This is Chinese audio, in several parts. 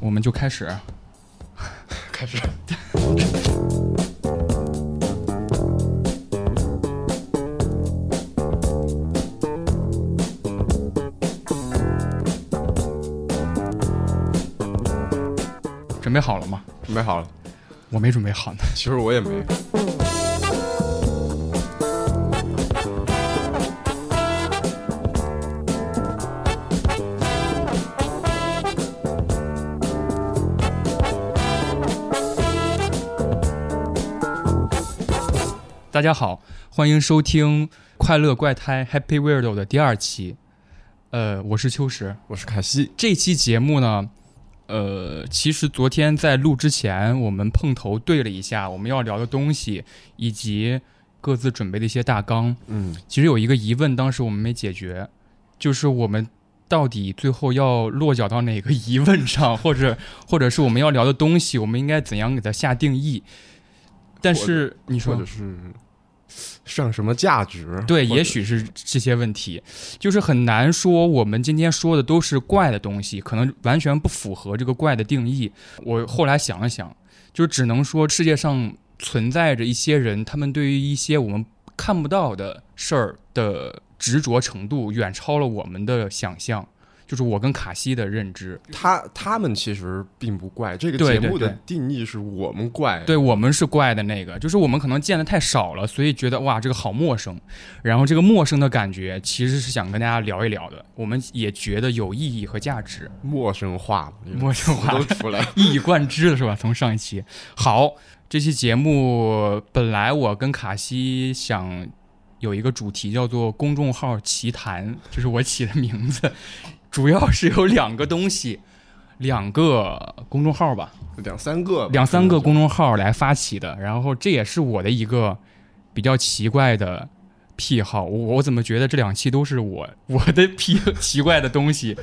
我们就开始。开始。准备好了吗？准备好了。我没准备好呢。其实我也没。大家好，欢迎收听《快乐怪胎 Happy Weirdo》的第二期。呃，我是秋实，我是凯西。这期节目呢，呃，其实昨天在录之前，我们碰头对了一下我们要聊的东西，以及各自准备的一些大纲。嗯，其实有一个疑问，当时我们没解决，就是我们到底最后要落脚到哪个疑问上，或者或者是我们要聊的东西，我们应该怎样给它下定义？但是你说或者是。上什么价值？对，也许是这些问题，就是很难说。我们今天说的都是怪的东西，可能完全不符合这个怪的定义。我后来想了想，就只能说世界上存在着一些人，他们对于一些我们看不到的事儿的执着程度，远超了我们的想象。就是我跟卡西的认知，他他们其实并不怪。这个节目的定义是我们怪，对我们是怪的那个。就是我们可能见的太少了，所以觉得哇，这个好陌生。然后这个陌生的感觉，其实是想跟大家聊一聊的。我们也觉得有意义和价值。陌生化，陌生化都出来，一以贯之了是吧？从上一期好，这期节目本来我跟卡西想有一个主题叫做“公众号奇谈”，这是我起的名字。主要是有两个东西，两个公众号吧，两三个，两三个公众号来发起的。然后这也是我的一个比较奇怪的癖好。我我怎么觉得这两期都是我 我的癖奇怪的东西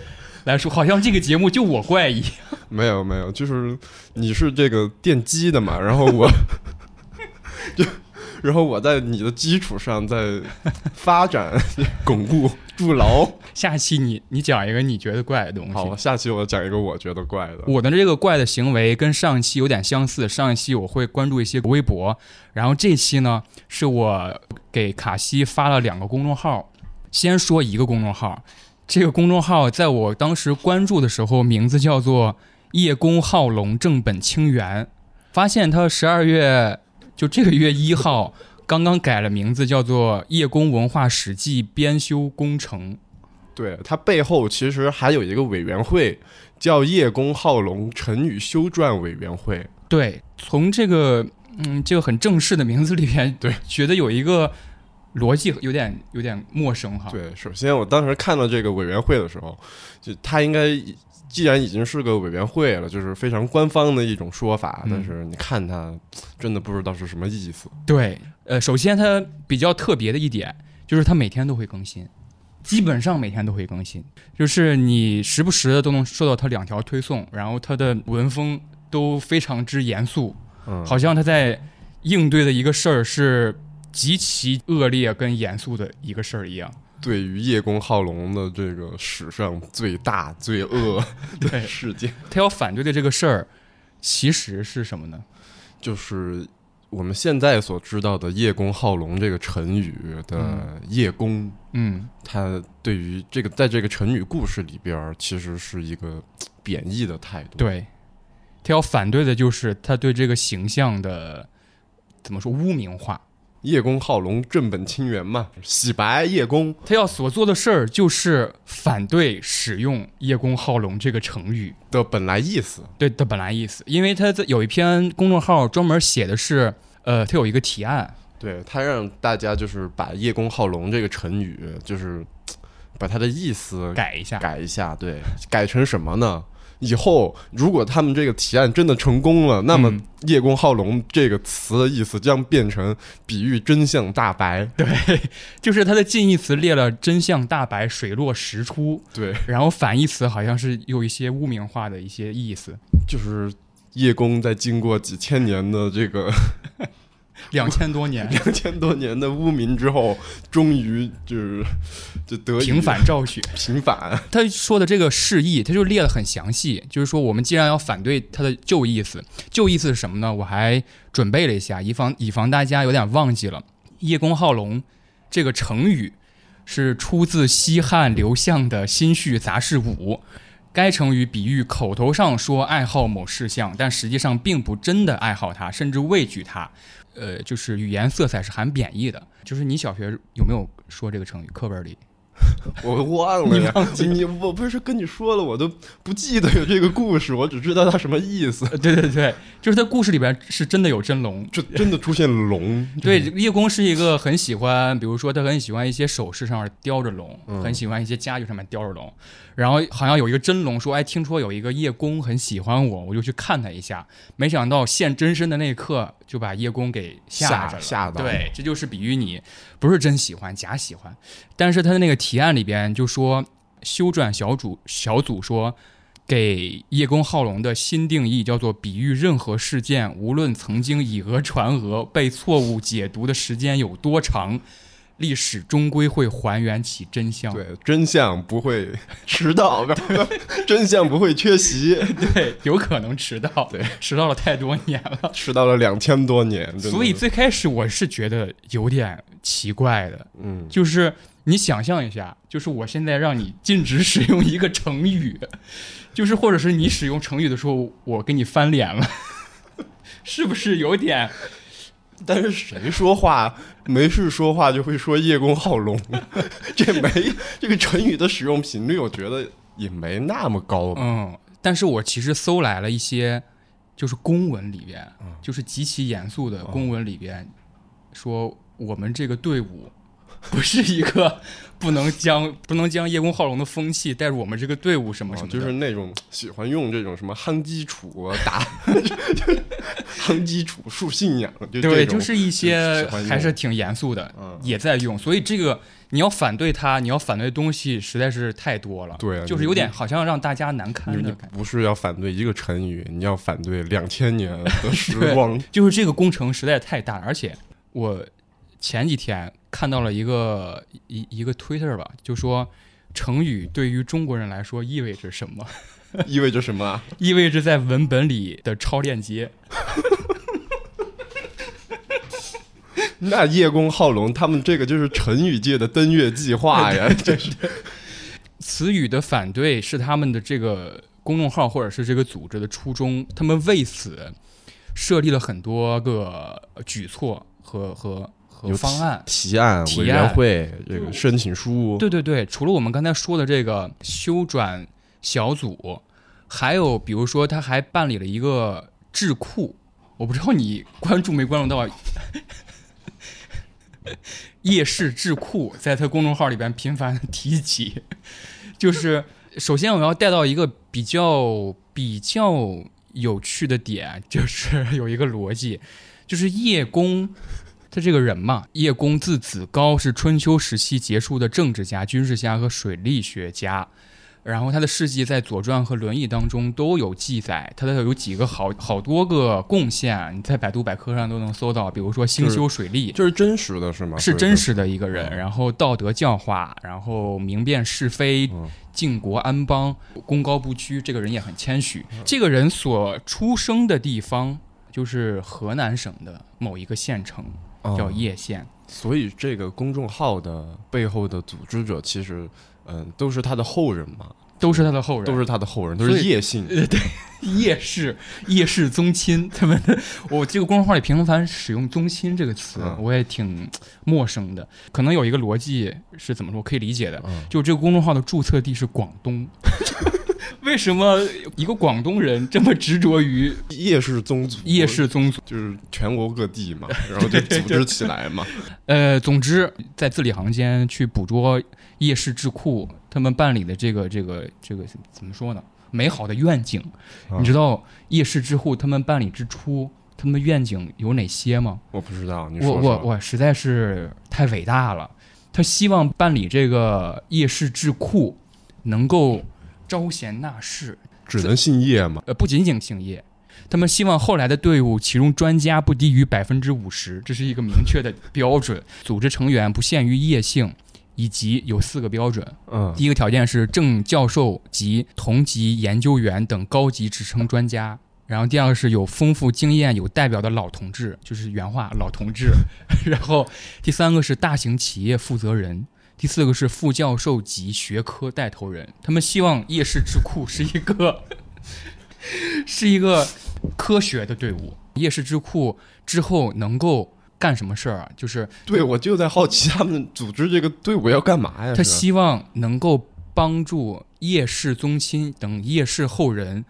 来说，好像这个节目就我怪异。没有没有，就是你是这个电机的嘛，然后我就。然后我在你的基础上再发展、巩固、筑牢。下期你你讲一个你觉得怪的东西。好，下期我讲一个我觉得怪的。我的这个怪的行为跟上一期有点相似。上一期我会关注一些微博，然后这期呢是我给卡西发了两个公众号。先说一个公众号，这个公众号在我当时关注的时候，名字叫做“叶公好龙正本清源”。发现他十二月。就这个月一号，刚刚改了名字，叫做《叶公文化史记编修工程》。对，它背后其实还有一个委员会，叫叶公好龙成语修撰委员会。对，从这个嗯这个很正式的名字里边，对，觉得有一个逻辑有点有点陌生哈。对，首先我当时看到这个委员会的时候，就他应该。既然已经是个委员会了，就是非常官方的一种说法，但是你看它，真的不知道是什么意思。对，呃，首先它比较特别的一点就是它每天都会更新，基本上每天都会更新，就是你时不时的都能收到它两条推送，然后它的文风都非常之严肃，嗯，好像他在应对的一个事儿是极其恶劣跟严肃的一个事儿一样。对于叶公好龙的这个史上最大罪恶的事件，他要反对的这个事儿，其实是什么呢？就是我们现在所知道的“叶公好龙”这个成语的“叶公”。嗯，他对于这个在这个成语故事里边，其实是一个贬义的态度。对，他要反对的就是他对这个形象的怎么说污名化。叶公好龙，正本清源嘛，洗白叶公。他要所做的事儿就是反对使用“叶公好龙”这个成语的本来意思。对的本来意思，因为他在有一篇公众号专门写的是，呃，他有一个提案，对他让大家就是把“叶公好龙”这个成语，就是把它的意思改一下，改一下，对，改成什么呢？以后如果他们这个提案真的成功了，那么“叶公好龙”这个词的意思将变成比喻真相大白。对，就是它的近义词列了“真相大白，水落石出”。对，然后反义词好像是有一些污名化的一些意思，就是叶公在经过几千年的这个两千多年 两千多年的污名之后，终于就是就得平反昭雪。平反。他说的这个释义，他就列的很详细，就是说我们既然要反对他的旧意思，旧意思是什么呢？我还准备了一下，以防以防大家有点忘记了，“叶公好龙”这个成语是出自西汉刘向的《新序杂事五》。该成语比喻口头上说爱好某事项，但实际上并不真的爱好它，甚至畏惧它。呃，就是语言色彩是含贬义的。就是你小学有没有说这个成语？课本里？我忘了呀，你我不是跟你说了，我都不记得有这个故事，我只知道它什么意思。对对对，就是在故事里边是真的有真龙，就真的出现龙。对，叶公是一个很喜欢，比如说他很喜欢一些首饰上面雕着龙，很喜欢一些家具上面雕着龙。然后好像有一个真龙说：“哎，听说有一个叶公很喜欢我，我就去看他一下。”没想到现真身的那一刻就把叶公给吓着了。吓到。对，这就是比喻你不是真喜欢，假喜欢。但是他的那个提案里边就说，修撰小组小组说，给叶公好龙的新定义叫做：比喻任何事件，无论曾经以讹传讹，被错误解读的时间有多长。历史终归会还原起真相，对，真相不会 迟到，真相不会缺席，对，有可能迟到，对，迟到了太多年了，迟到了两千多年，所以最开始我是觉得有点奇怪的，嗯，就是你想象一下，就是我现在让你禁止使用一个成语，就是或者是你使用成语的时候，我给你翻脸了，是不是有点？但是谁说话没事说话就会说叶公好龙？这没这个成语的使用频率，我觉得也没那么高。嗯，但是我其实搜来了一些，就是公文里边，就是极其严肃的公文里边，说我们这个队伍。不是一个不能将不能将叶公好龙的风气带入我们这个队伍什么什么，就是那种喜欢用这种什么夯基础打夯基础树信仰，对，就是一些还是挺严肃的，也在用。所以这个你要反对他，你要反对的东西实在是太多了，对，就是有点好像让大家难堪的感觉。不是要反对一个成语，你要反对两千年的时 光，就是这个工程实在太大，而且我。前几天看到了一个一一个 Twitter 吧，就说成语对于中国人来说意味着什么？意味着什么？意味着在文本里的超链接。那叶公好龙，他们这个就是成语界的登月计划呀！这是词语的反对是他们的这个公众号或者是这个组织的初衷，他们为此设立了很多个举措和和。有方案、提案、委员会这个申请书。对对对，除了我们刚才说的这个修转小组，还有比如说，他还办理了一个智库。我不知道你关注没关注到，夜市智库在他公众号里边频繁提及。就是首先我要带到一个比较比较有趣的点，就是有一个逻辑，就是叶公。他这个人嘛，叶公字子高，是春秋时期杰出的政治家、军事家和水利学家。然后他的事迹在《左传》和《论语》当中都有记载，他的有几个好好多个贡献，你在百度百科上都能搜到。比如说兴修水利，这是真实的是吗？是真实的一个人。然后道德教化，然后明辨是非，靖国安邦，功高不居。这个人也很谦虚。这个人所出生的地方就是河南省的某一个县城。叫叶县，所以这个公众号的背后的组织者，其实，嗯，都是他的后人嘛，都是他的后人，都是他的后人，都是叶姓，对，叶氏，叶氏宗亲，他们，我这个公众号里频繁使用“宗亲”这个词，我也挺陌生的。可能有一个逻辑是怎么说，可以理解的，就这个公众号的注册地是广东。为什么一个广东人这么执着于夜氏宗族？夜氏宗族就是全国各地嘛，然后就组织起来嘛。呃，总之在字里行间去捕捉夜氏智库他们办理的这个这个这个怎么说呢？美好的愿景。你知道夜氏智库他们办理之初，他们的愿景有哪些吗？我不知道。我我我实在是太伟大了。他希望办理这个夜市智库能够。招贤纳士，只能姓叶吗？呃，不仅仅姓叶，他们希望后来的队伍其中专家不低于百分之五十，这是一个明确的标准。组织成员不限于叶姓，以及有四个标准。嗯第一个条件是正教授及同级研究员等高级职称专家。然后第二个是有丰富经验、有代表的老同志，就是原话老同志。然后第三个是大型企业负责人，第四个是副教授级学科带头人。他们希望夜市智库是一个是一个科学的队伍。夜市智库之后能够干什么事儿啊？就是对，我就在好奇他们组织这个队伍要干嘛呀？他希望能够帮助夜市宗亲等夜市后人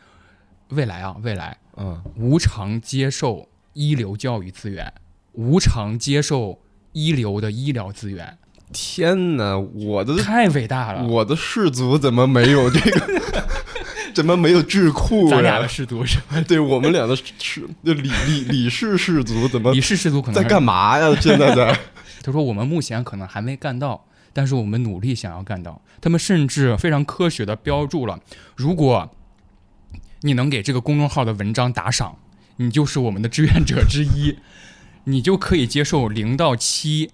未来啊，未来嗯，无偿接受一流教育资源，无偿接受一流的医疗资源，天哪，我的太伟大了！我的氏族怎么没有这个？怎么没有智库啊咱俩的？氏族是吧？对我们俩的氏，就李李李氏氏族怎么李氏氏族可能在干嘛呀？现在在 他说我们目前可能还没干到，但是我们努力想要干到。他们甚至非常科学的标注了，如果你能给这个公众号的文章打赏，你就是我们的志愿者之一，你就可以接受零到七、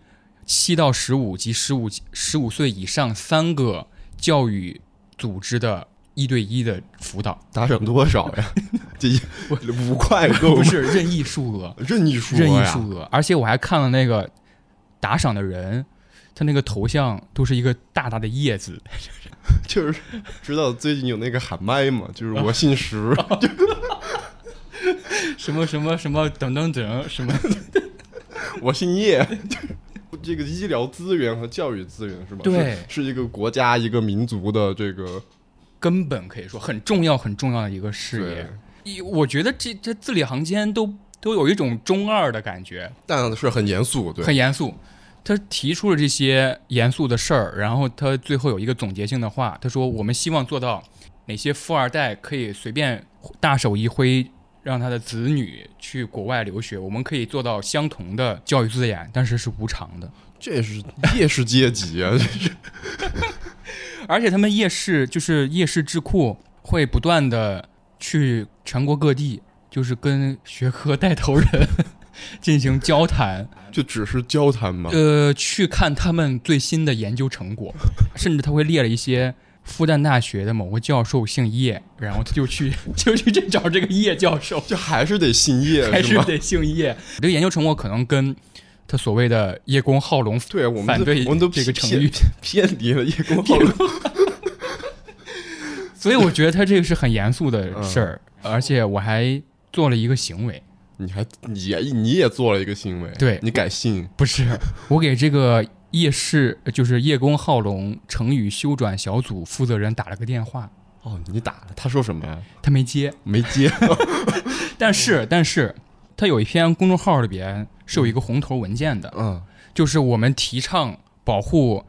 七到十五及十五十五岁以上三个教育组织的一对一的辅导，打赏多少呀？这一五块够？不是任意数额。任意数任意呀数额，而且我还看了那个打赏的人，他那个头像都是一个大大的叶子，就是知道最近有那个喊麦吗，就是我姓石，什么什么什么等等等什么，我姓叶。这个医疗资源和教育资源是吧？对是，是一个国家一个民族的这个根本可以说很重要很重要的一个事业。我觉得这这字里行间都都有一种中二的感觉，但是很严肃，对，很严肃。他提出了这些严肃的事儿，然后他最后有一个总结性的话，他说：“我们希望做到哪些富二代可以随便大手一挥，让他的子女去国外留学，我们可以做到相同的教育资源，但是是无偿的。这是夜市阶级啊！这是 而且他们夜市就是夜市智库会不断的去全国各地，就是跟学科带头人 进行交谈，就只是交谈吗。呃，去看他们最新的研究成果，甚至他会列了一些复旦大学的某个教授姓叶，然后他就去 就去这找这个叶教授，就还是得姓叶，是吗？还是得姓叶。这个研究成果可能跟他所谓的叶公好龙对，我们都反对我们都这个偏成语，偏离了叶公好龙。所以我觉得他这个是很严肃的事儿，而且我还做了一个行为，你还你也你也做了一个行为，对你改姓，不是我给这个叶氏就是叶公好龙成语修转小组负责人打了个电话，哦，你打了，他说什么呀？他没接。没接。但是，但是，他有一篇公众号里边是有一个红头文件的，嗯就是我们提倡保护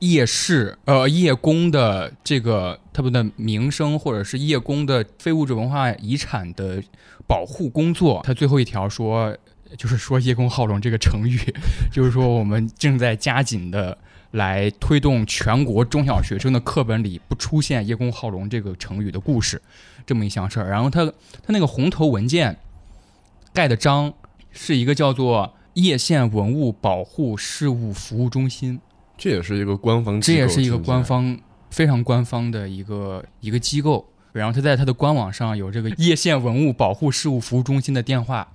夜市呃叶公的这个他们的名声，或者是叶公的非物质文化遗产的保护工作。他最后一条说，就是说叶公好龙这个成语，就是说我们正在加紧的。来推动全国中小学生的课本里不出现“叶公好龙”这个成语的故事，这么一项事儿。然后他他那个红头文件盖的章是一个叫做叶县文物保护事务服务中心，这也是一个官方，这也是一个官。方非常官方的一个一个机构。然后他在他的官网上有这个叶县文物保护事务服务中心的电话，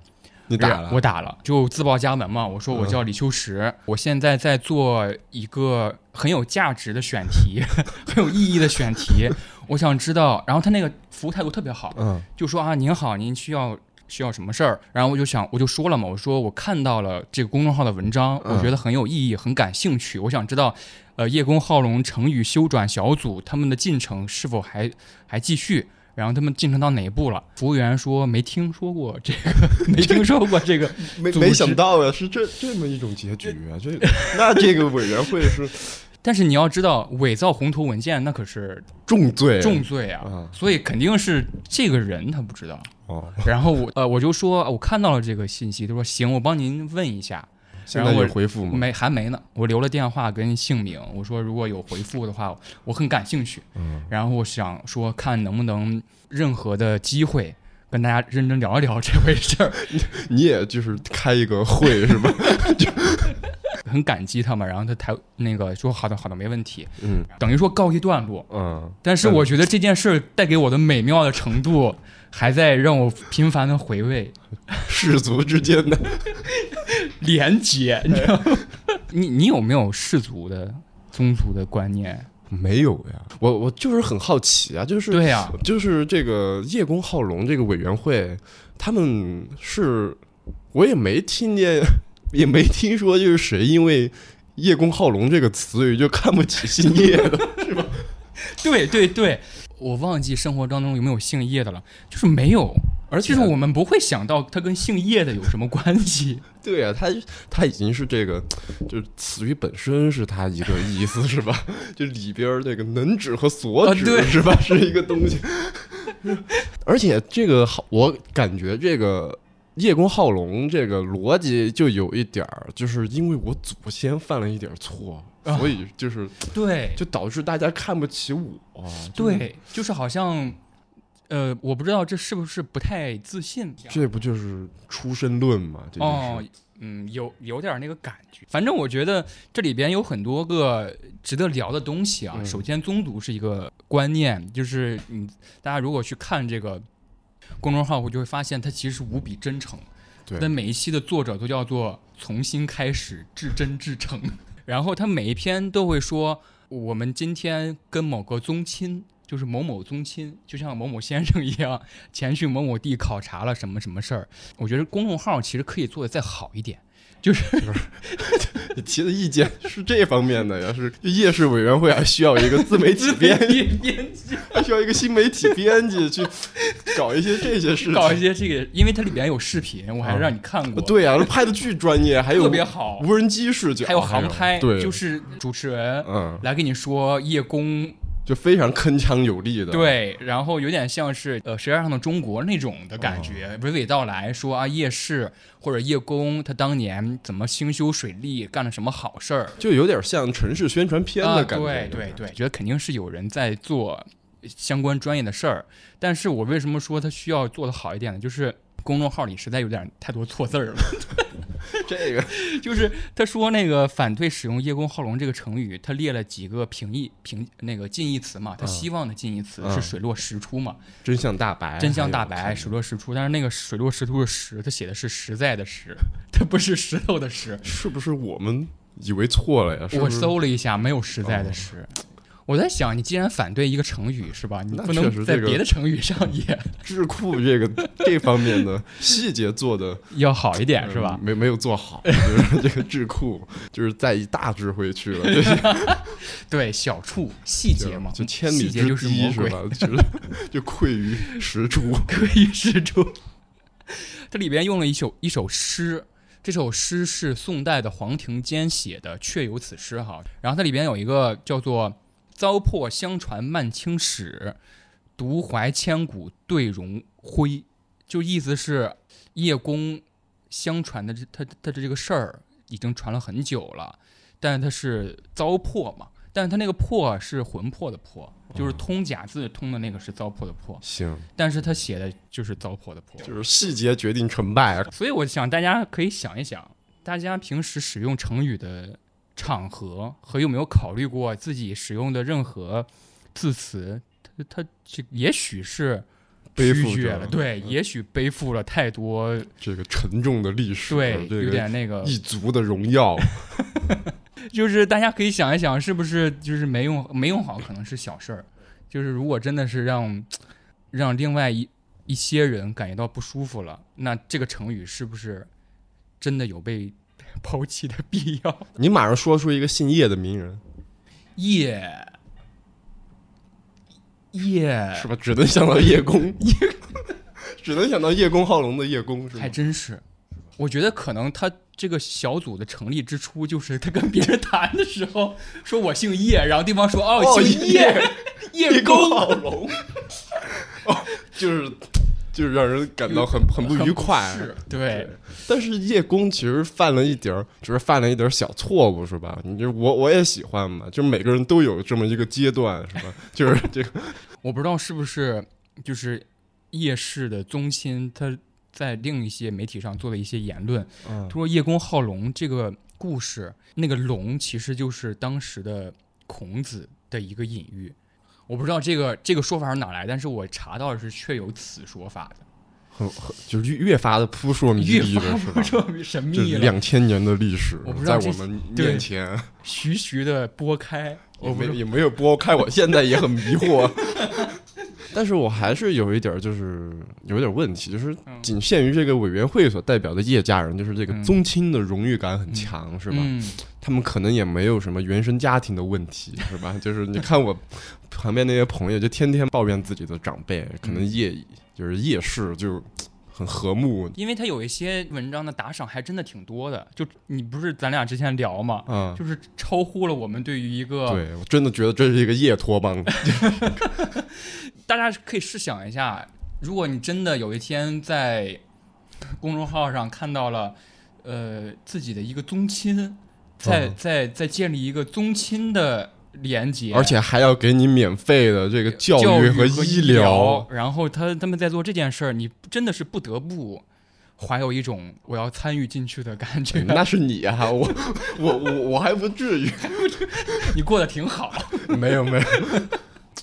你打了，我打了，就自报家门嘛。我说我叫李秋实，我现在在做一个很有价值的选题，很有意义的选题。我想知道，然后他那个服务态度特别好，嗯就说啊，您好，您需要需要什么事儿？然后我就想，我就说了嘛，我说我看到了这个公众号的文章，嗯我觉得很有意义，很感兴趣，我想知道，呃，叶公好龙成语修转小组他们的进程是否还还继续？然后他们进程到哪一步了？服务员说没听说过这个，没听说过这个。没 没想到呀，是这这么一种结局啊！这那这个委员会是 但是你要知道，伪造红头文件那可是重罪，重罪啊，啊所以肯定是这个人他不知道。哦。然后我呃我就说我看到了这个信息，他说行，我帮您问一下。现在然后我有回复吗？没还没呢，我留了电话跟姓名，我说如果有回复的话，我很感兴趣。嗯然后我想说看能不能任何的机会跟大家认真聊一聊这回事儿。你也就是开一个会是吧？很感激他们，然后他台那个说好的好的没问题，嗯等于说告一段落。嗯，但是我觉得这件事儿带给我的美妙的程度，还在让我频繁的回味 氏族之间的 连结，你知道吗？你你有没有氏族的宗族的观念？没有呀。我我就是很好奇啊，就是对呀、就是这个叶公好龙这个委员会，他们是我也没听见，也没听说就是谁因为叶公好龙这个词语就看不起姓叶的。是吧对对对，我忘记生活当中有没有姓叶的了，就是没有，而且就是我们不会想到他跟姓叶的有什么关系。对呀、他他已经是这个，就是词语本身是他一个意思是吧？就里边儿这个能指和所指、是吧，是一个东西。而且这个好，我感觉这个叶公好龙这个逻辑就有一点儿，就是因为我祖先犯了一点儿错，啊所以就是对就导致大家看不起我。就是对，就是好像，呃，我不知道这是不是不太自信。这不就是出身论吗？这就是、哦，嗯，有有点那个感觉。反正我觉得这里边有很多个值得聊的东西啊。嗯首先，宗族是一个观念，就是你大家如果去看这个公众号，我就会发现它其实是无比真诚。对但每一期的作者都叫做从新开始，至真至诚。然后他每一篇都会说，我们今天跟某个宗亲，就是某某宗亲，就像某某先生一样，前去某某地考察了什么什么事儿。我觉得公众号其实可以做的再好一点，就是你提的意见是这方面的呀，是夜市委员会还需要一个自媒体编辑，编辑。还需要一个新媒体编辑去搞一些这些事情。搞一些这个，因为它里边有视频，我还让你看过，对啊、拍的巨专业，还有特别好，无人机视角，还有航拍，对，就是主持人嗯，来跟你说叶公就非常铿锵有力的。，对，然后有点像是呃《舌尖上的中国》那种的感觉，娓娓道来说啊叶氏或者叶公他当年怎么兴修水利，干了什么好事儿就有点像城市宣传片啊，的感觉。对对对，觉得肯定是有人在做相关专业的事儿，但是我为什么说他需要做的好一点呢？就是公众号里实在有点太多错字儿了。这个 就是他说那个反对使用“叶公好龙”这个成语，他列了几个平义平那个近义词嘛，他嗯希望的近义词嗯是水落石出嘛，真相大白，真相大白，水落石出。但是那个水落石出的石，他写的是实在的实，它不是石头的石。是不是我们以为错了呀？是我搜了一下，没有实在的哦实。我在想，你既然反对一个成语是吧，你那不能在别的成语上也 智库这个这方面的细节做的 要好一点是吧嗯？没没有做好，就是这个智库就是在意大智慧去了，就是对，小处细节嘛，就千里之细节就是吧？就是就愧于石出，溃于石出。它里边用了一首一首诗，这首诗是宋代的黄庭坚写的，确有此诗哈。然后它里边有一个叫做“糟粕相传漫青史，独怀千古对荣辉”，就意思是叶公相传的这他他的这个事儿已经传了很久了，但是他是糟粕嘛。但是他那个魄是魂魄的魄，就是通假字通的那个是糟粕的粕，行，但是他写的就是糟粕的粕，就是细节决定成败啊。所以我想大家可以想一想，大家平时使用成语的场合和有没有考虑过自己使用的任何字词，它它这也许是背负了，对，也许背负了太多，这个沉重的历史，对，有这个点那个，一族的荣耀 就是大家可以想一想，是不是就是没用没用好，可能是小事儿，就是如果真的是让让另外一一些人感觉到不舒服了，那这个成语是不是真的有被 抛弃的必要？你马上说出一个姓叶的名人，叶叶是吧？只能想到叶公，叶 只能想到叶公好龙的叶公，还？真是，我觉得可能他这个小组的成立之初，就是他跟别人谈的时候 说我姓叶，然后对方说哦哦姓叶叶公，好龙，哦，就是就是让人感到很很不愉快。是对。但是叶公其实犯了一点儿，只是犯了一点儿小错误，是吧？你就我我也喜欢嘛，就每个人都有这么一个阶段，是吧？就是这个我不知道是不是就是叶氏的宗亲他在另一些媒体上做了一些言论，说叶公好龙这个故事，那个龙其实就是当时的孔子的一个隐喻。我不知道这个这个说法是哪来，但是我查到的是确有此说法的，很很就是越越发的扑朔迷离了，是吧？神秘了，两千年的历史我不知道在我们面前，徐徐的拨开。没也没有拨开，我现在也很迷惑。但是我还是有一点儿就是有一点问题，就是嗯仅限于这个委员会所代表的叶家人，就是这个嗯宗亲的荣誉感很强，是吧？嗯，他们可能也没有什么原生家庭的问题，是吧？就是你看我旁边那些朋友，就天天抱怨自己的长辈，可能夜就是夜市就很和睦因为他有一些文章的打赏还真的挺多的，就你不是咱俩之前聊嘛，嗯。就是超乎了我们对于一个对，我真的觉得这是一个夜托帮，大家可以试想一下，如果你真的有一天在公众号上看到了，呃，自己的一个宗亲，在嗯在在建立一个宗亲的连接，而且还要给你免费的这个教教育和医疗，然后他他们在做这件事儿，你真的是不得不怀有一种我要参与进去的感觉。那是你啊，我我我我还不至于，你过得挺好，没有没有。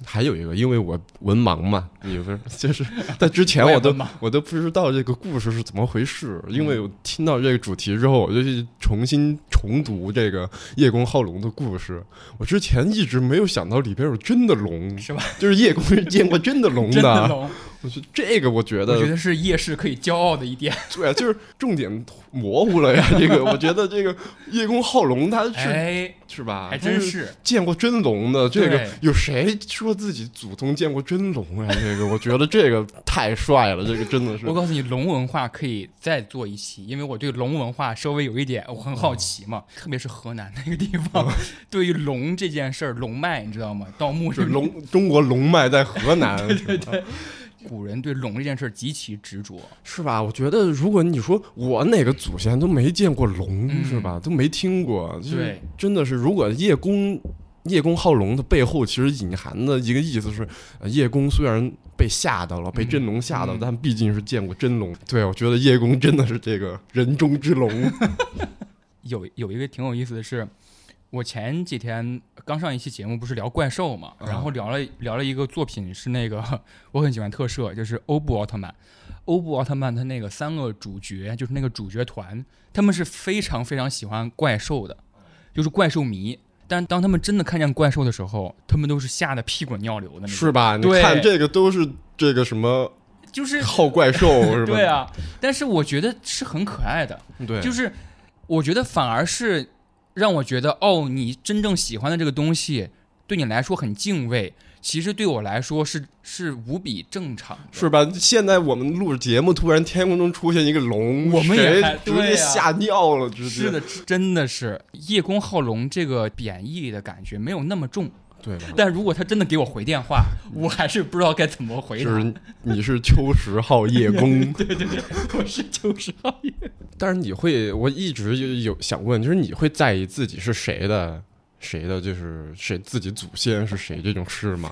还有一个，因为我文盲嘛，你不是 就是在之前我都我都不知道这个故事是怎么回事，因为我听到这个主题之后，我就去重新重读这个叶公好龙的故事。我之前一直没有想到里边有真的龙，是吧？就是叶公是见过真的龙 真的龙，我觉得这个我觉得我觉得是夜市可以骄傲的一点。对啊，就是重点模糊了呀。这个我觉得这个叶公好龙他是、哎，是吧？还真是。见过真龙的。这个有谁说自己祖宗见过真龙呀？这个我觉得这个太帅了，这个真的是我。告诉你，龙文化可以再做一期，因为我对龙文化稍微有一点我很好奇嘛，特别是河南那个地方，对于龙这件事儿，龙脉你知道吗？盗墓是龙，中国龙脉在河南，对对古人对龙这件事儿极其执着。是吧？我觉得如果你说我哪个祖先都没见过龙，嗯是吧？都没听过，就是对真的是，如果叶公叶公好龙的背后，其实隐含的一个意思是，呃叶公虽然被吓到了，被真龙吓到，嗯但毕竟是见过真龙。对，我觉得叶公真的是这个人中之龙。有有一个挺有意思的是，我前几天刚上一期节目，不是聊怪兽嘛，嗯然后聊了聊了一个作品是那个我很喜欢特摄，就是欧布奥特曼。欧布奥特曼他那个三个主角，就是那个主角团，他们是非常非常喜欢怪兽的，就是怪兽迷。但当他们真的看见怪兽的时候，他们都是吓得屁滚尿流的那种。是吧？你看这个都是这个什么就是 好怪兽是吧？对啊，但是我觉得是很可爱的。对，就是我觉得反而是让我觉得，哦，你真正喜欢的这个东西，对你来说很敬畏，其实对我来说是是无比正常。是吧？现在我们录节目，突然天空中出现一个龙，我们也直接吓尿了，直接是的，真的是叶公好龙这个贬义的感觉没有那么重，对吧？但如果他真的给我回电话，我还是不知道该怎么回答。就是你是秋实号叶 公，对对对，我是就是好叶。但是你会，我一直就有想问，就是你会在意自己是谁的，谁的，就是谁自己祖先是谁这种事吗？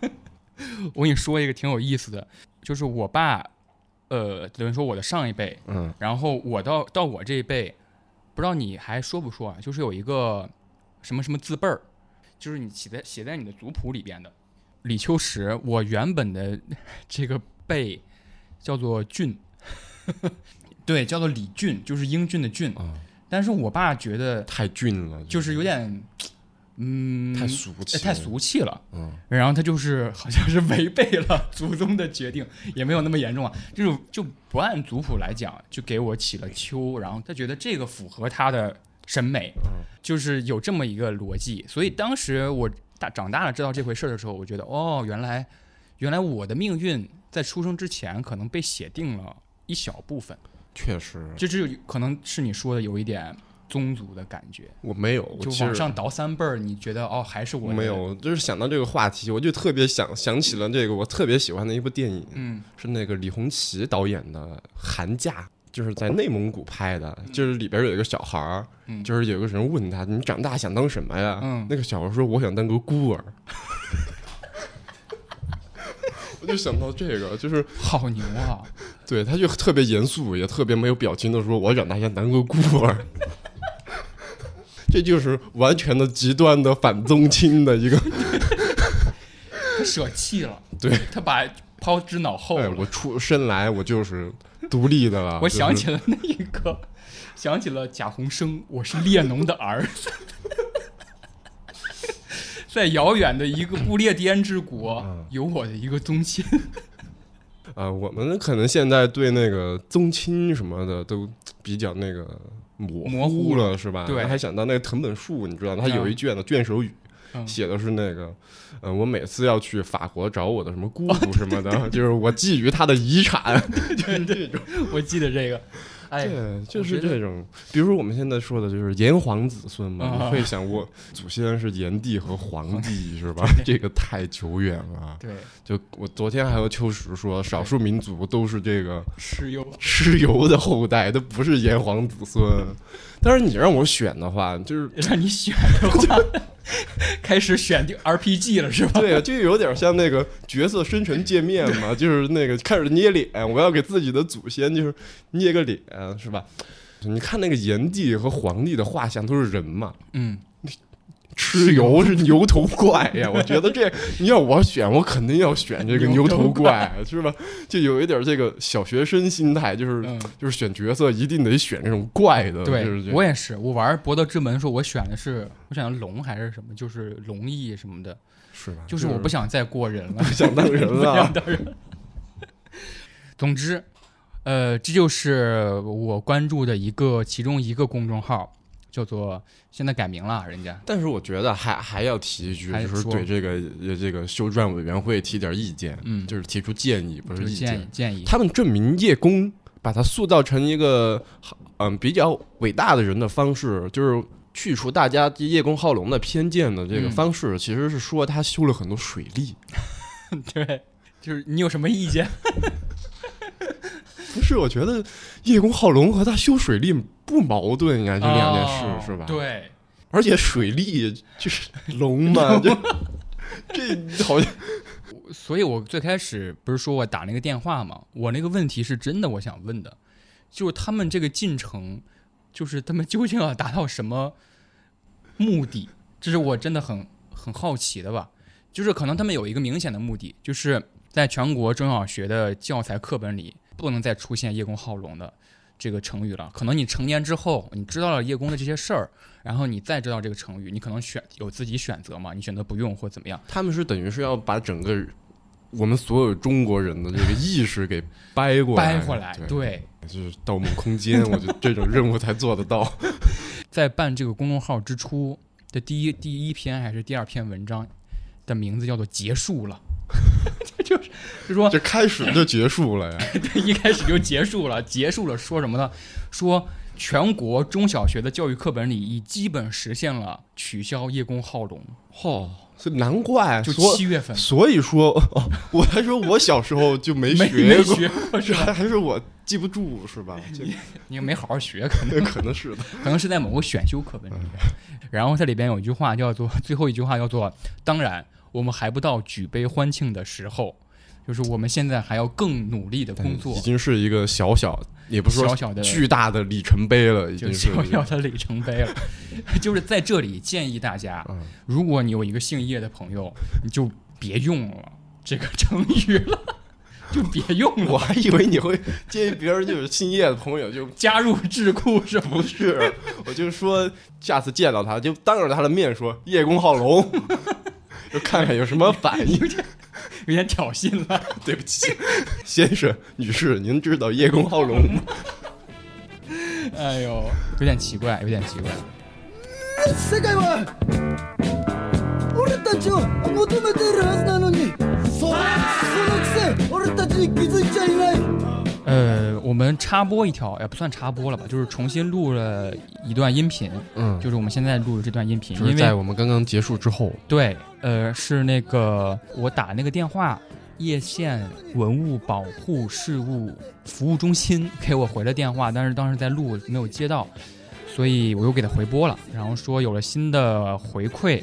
我跟你说一个挺有意思的，就是我爸，呃，等于说我的上一辈，嗯然后我到到我这一辈，不知道你还说不说啊？就是有一个什么什么字辈儿，就是你写在写在你的族谱里边的。李秋实，我原本的 这个辈叫做俊，对，叫做李俊，就是英俊的俊。啊，但是我爸觉得太俊了，就是有点，嗯，太俗气太俗气了。嗯，然后他就是好像是违背了 祖宗的决定，也没有那么严重啊，就是就不按族谱来讲，就给我起了秋，然后他觉得这个符合他的审美，就是有这么一个逻辑，所以当时我大长大了知道这回事儿的时候，我觉得哦，原来原来我的命运在出生之前可能被写定了一小部分，确实，就是可能是你说的有一点宗族的感觉，我没有，我就往上倒三辈儿，你觉得哦还是我没，有，就是想到这个话题，我就特别想想起了这个我特别喜欢的一部电影，嗯。是那个李红旗导演的《寒假》，就是在内蒙古拍的，就是里边有一个小孩儿，嗯就是有个人问他：“你长大想当什么呀？”嗯那个小孩说：“我想当个孤儿。”我就想到这个，就是好牛啊！对，他就特别严肃，也特别没有表情的说：“我长大想当个孤儿。”这就是完全的极端的反宗亲的一个。他舍弃了，对他把抛之脑后哎，了。我出生来我就是独立的了。我想起了那一个，想起了贾宏声，我是列侬的儿子，在遥远的一个不列颠之国，嗯有我的一个宗亲。啊，我们可能现在对那个宗亲什么的都比较那个模模糊糊了，是吧？对还想到那个藤本树，你知道，他嗯有一卷的卷首语，嗯写的是那个，呃，我每次要去法国找我的什么姑姑什么的，就是我觊觎他的遗产，就是这种。我记得这个，哎，对，就是这种。比如说我们现在说的就是炎黄子孙嘛，啊你会想我祖先是炎帝和黄帝 是吧？这个太久远了。对，就我昨天还和秋实说，少数民族都是这个蚩尤，蚩尤的后代，都不是炎黄子孙。但是你让我选的话，就是让你选的话，开始选 RPG 了是吧？对啊，就有点像那个角色生成界面嘛，就是那个开始捏脸，我要给自己的祖先就是捏个脸，是吧？你看那个炎帝和黄帝的画像都是人嘛，嗯，蚩尤是牛头怪呀，我觉得这你要我选，我肯定要选这个牛牛头头怪，是吧？就有一点这个小学生心态，就是、嗯就是选角色一定得选这种怪的，对就是我也是，我玩《博德之门》的时候，我选的是我选的龙还是什么，就是龙翼什么的，是吧？就是我不想再过人了，不想当人 不想，当人。总之，呃，这就是我关注的一个其中一个公众号，叫做现在改名了，人家。但是我觉得还还要提一句，就是对这个呃这个修撰委员会提点意见，嗯。就是提出建议，不是是意建议建议，他们证明叶公把他塑造成一个嗯比较伟大的人的方式，就是去除大家对叶公好龙的偏见的这个嗯。方式，其实是说他修了很多水利。对，就是你有什么意见？不是，我觉得叶公好龙和他修水利不矛盾呀，这两件事、哦是吧？，对，而且水利就是龙嘛，就这好像所以我最开始不是说我打那个电话嘛，我那个问题是真的，我想问的，就是他们这个进程，就是他们究竟要达到什么目的？这是我真的很很好奇的吧。就是可能他们有一个明显的目的，就是在全国中小学的教材课本里不能再出现叶公好龙的这个成语了。可能你成年之后，你知道了叶公的这些事儿，然后你再知道这个成语，你可能选有自己选择嘛，你选择不用或怎么样。他们是等于是要把整个我们所有中国人的这个意识给掰过来，掰回来，对，对，就是《盗梦空间》，我觉得这种任务才做得到。在办这个公众号之初的第一第一篇还是第二篇文章的名字叫做“结束了”，这就说这开始就结束了呀！对一开始就结束了，结束了说什么呢？说全国中小学的教育课本里已基本实现了取消叶公好龙，哦，所以难怪，就所七月份所以说，哦，我还说我小时候就没没学过，没学过是？还还是我记不住是吧？你你没好好学，可能可能是的。可能是在某个选修课本里面。然后它里边有一句话叫做最后一句话叫做“当然，我们还不到举杯欢庆的时候”，就是我们现在还要更努力的工作已，经是一个小小，也不是说小小的巨大的里程碑了，已经是小小的里程碑了。就是在这里建议大家，嗯如果你有一个姓叶的朋友，你就别用了这个成语了，就别用了，我还以为你会建议别人就是姓叶的朋友就加入智库是不 不是，我就说下次见到他就当着他的面说叶公好龙，就看看有什么反应。有点挑衅了。对不起，先生、女士，您知道叶公好龙吗？哎呦，有点奇怪，有点奇怪。世界は俺たちを求めているはずなのにそそのくせ俺たちに気づいちゃいない 呃，我们插播一条，也不算插播了吧，就是重新录了一段音频，嗯就是我们现在录的这段音频，就是因为在我们刚刚结束之后，对，呃，是那个我打那个电话，叶县文物保护事务服务中心给我回了电话，但是当时在录没有接到，所以我又给他回拨了，然后说有了新的回馈。